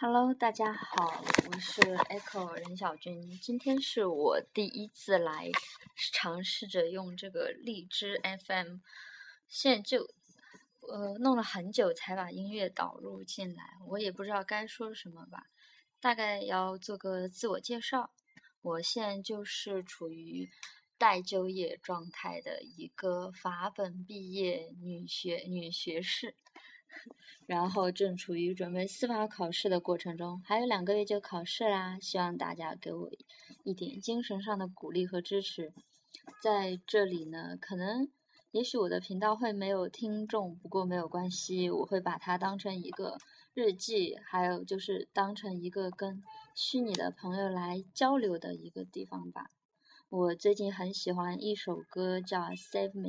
Hello，大家好，我是 Echo 任小军。今天是我第一次来尝试着用这个荔枝 FM，现就呃弄了很久才把音乐导入进来，我也不知道该说什么吧。大概要做个自我介绍，我现在就是处于待就业状态的一个法本毕业女学女学士。然后正处于准备司法考试的过程中，还有两个月就考试啦。希望大家给我一点精神上的鼓励和支持。在这里呢，可能也许我的频道会没有听众，不过没有关系，我会把它当成一个日记，还有就是当成一个跟虚拟的朋友来交流的一个地方吧。我最近很喜欢一首歌，叫《Save Me》。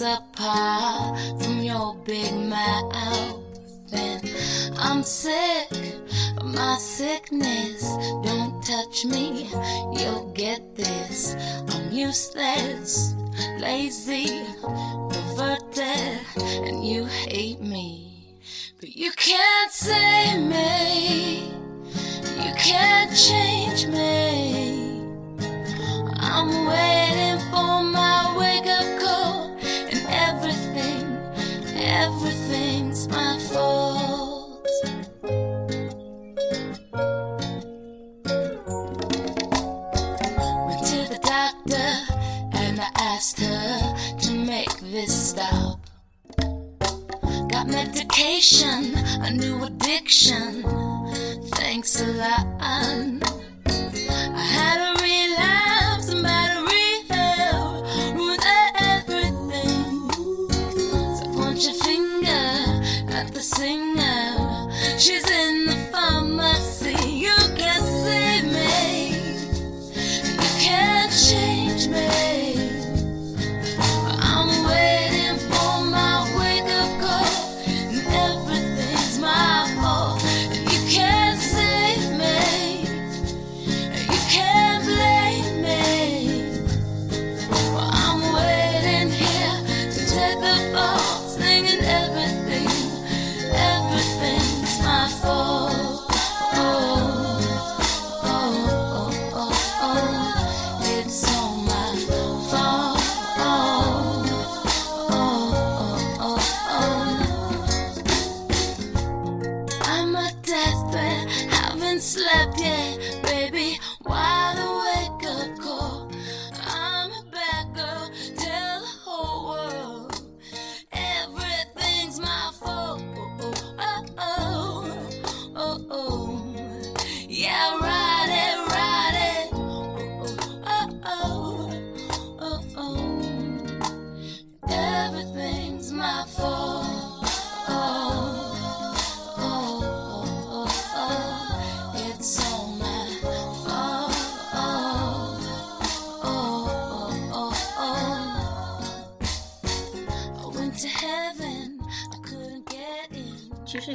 apart from your big mouth. And I'm sick my sickness. Don't touch me, you'll get this. I'm useless, lazy, perverted, and you hate me. But you can't save me, you can't change me. Singer. She's in slept yet, baby. Wide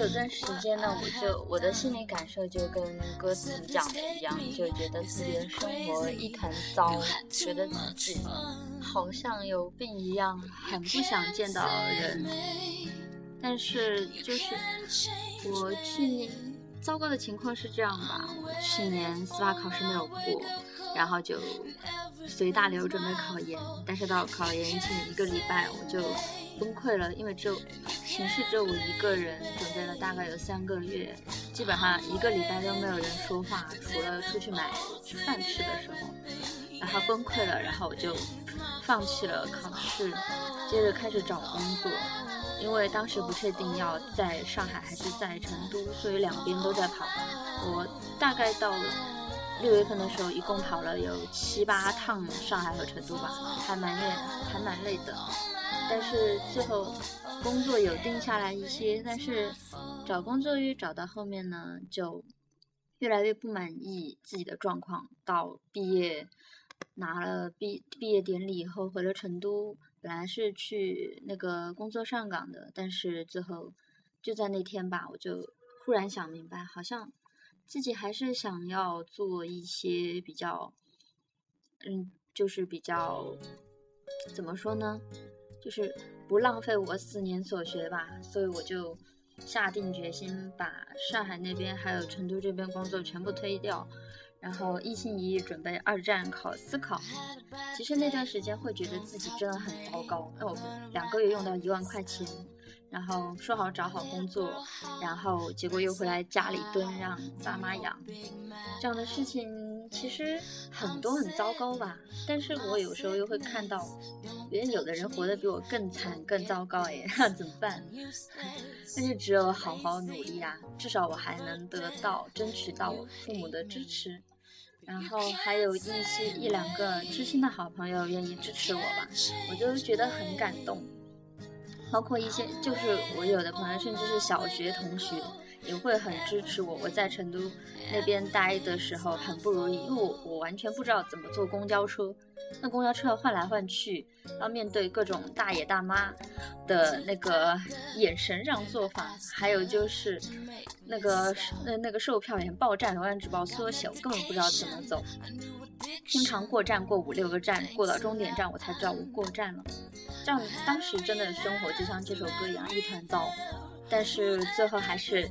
这段时间呢，我就我的心理感受就跟歌词讲的一样，就觉得自己的生活一团糟，觉得自己好像有病一样，很不想见到人。但是就是我去年糟糕的情况是这样吧，我去年司法考试没有过，然后就随大流准备考研，但是到考研前一个礼拜我就崩溃了，因为只有寝室只有我一个人，准备了大概有三个月，基本上一个礼拜都没有人说话，除了出去买饭吃的时候，然后崩溃了，然后我就放弃了考试，接着开始找工作。因为当时不确定要在上海还是在成都，所以两边都在跑。我大概到了六月份的时候，一共跑了有七八趟上海和成都吧，还蛮累，还蛮累的。但是最后工作有定下来一些，但是找工作越找到后面呢，就越来越不满意自己的状况。到毕业拿了毕毕业典礼以后，回了成都，本来是去那个工作上岗的，但是最后就在那天吧，我就忽然想明白，好像自己还是想要做一些比较，嗯，就是比较。怎么说呢？就是不浪费我四年所学吧，所以我就下定决心把上海那边还有成都这边工作全部推掉，然后一心一意准备二战考司考。其实那段时间会觉得自己真的很糟糕，那我两个月用到一万块钱。然后说好找好工作，然后结果又回来家里蹲让爸妈养，这样的事情其实很多很糟糕吧。但是我有时候又会看到，别人有的人活得比我更惨更糟糕哎，那怎么办？那就只有好好努力啊，至少我还能得到争取到我父母的支持，然后还有一些一两个知心的好朋友愿意支持我吧，我就觉得很感动。包括一些，就是我有的朋友，甚至是小学同学，也会很支持我。我在成都那边待的时候很不如意，因为我我完全不知道怎么坐公交车，那公交车要换来换去，要面对各种大爷大妈的那个眼神上做法，还有就是那个那那个售票员报站永远只报缩小，根本不知道怎么走。经常过站过五六个站，过到终点站我才知道我过站了。这样当时真的生活就像这首歌一样一团糟，但是最后还是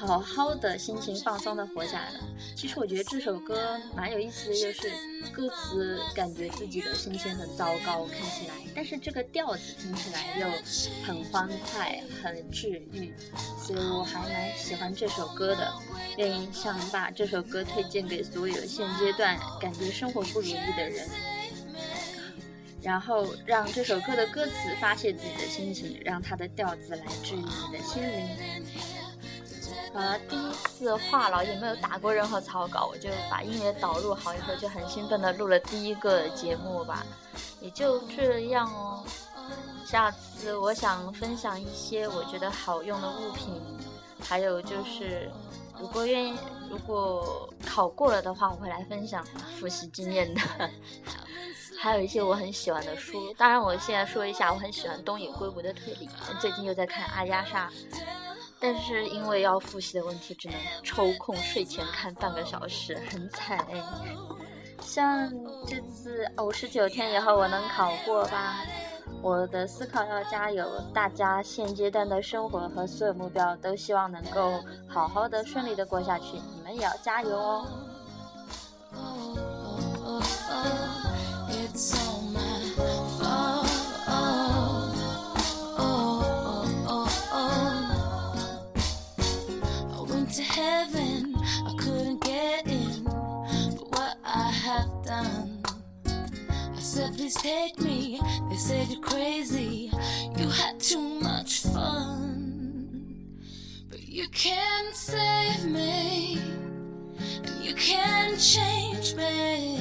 好好的心情放松的活下来了。其实我觉得这首歌蛮有意思的，就是歌词感觉自己的心情很糟糕，看起来，但是这个调子听起来又很欢快，很治愈，所以我还蛮喜欢这首歌的。愿意想把这首歌推荐给所有现阶段感觉生活不如意的人。然后让这首歌的歌词发泄自己的心情，让它的调子来治愈你的心灵。好了，第一次话痨也没有打过任何草稿，我就把音乐导入好以后，就很兴奋的录了第一个节目吧。也就这样哦。下次我想分享一些我觉得好用的物品，还有就是如果愿意，如果考过了的话，我会来分享复习经验的。还有一些我很喜欢的书，当然我现在说一下，我很喜欢东野圭吾的推理，最近又在看阿加莎，但是因为要复习的问题，只能抽空睡前看半个小时，很惨哎。像这次五十九天以后我能考过吧？我的思考要加油，大家现阶段的生活和所有目标都希望能够好好的、顺利的过下去，你们也要加油哦。Please take me. They said you're crazy, you had too much fun. But you can't save me, you can't change me.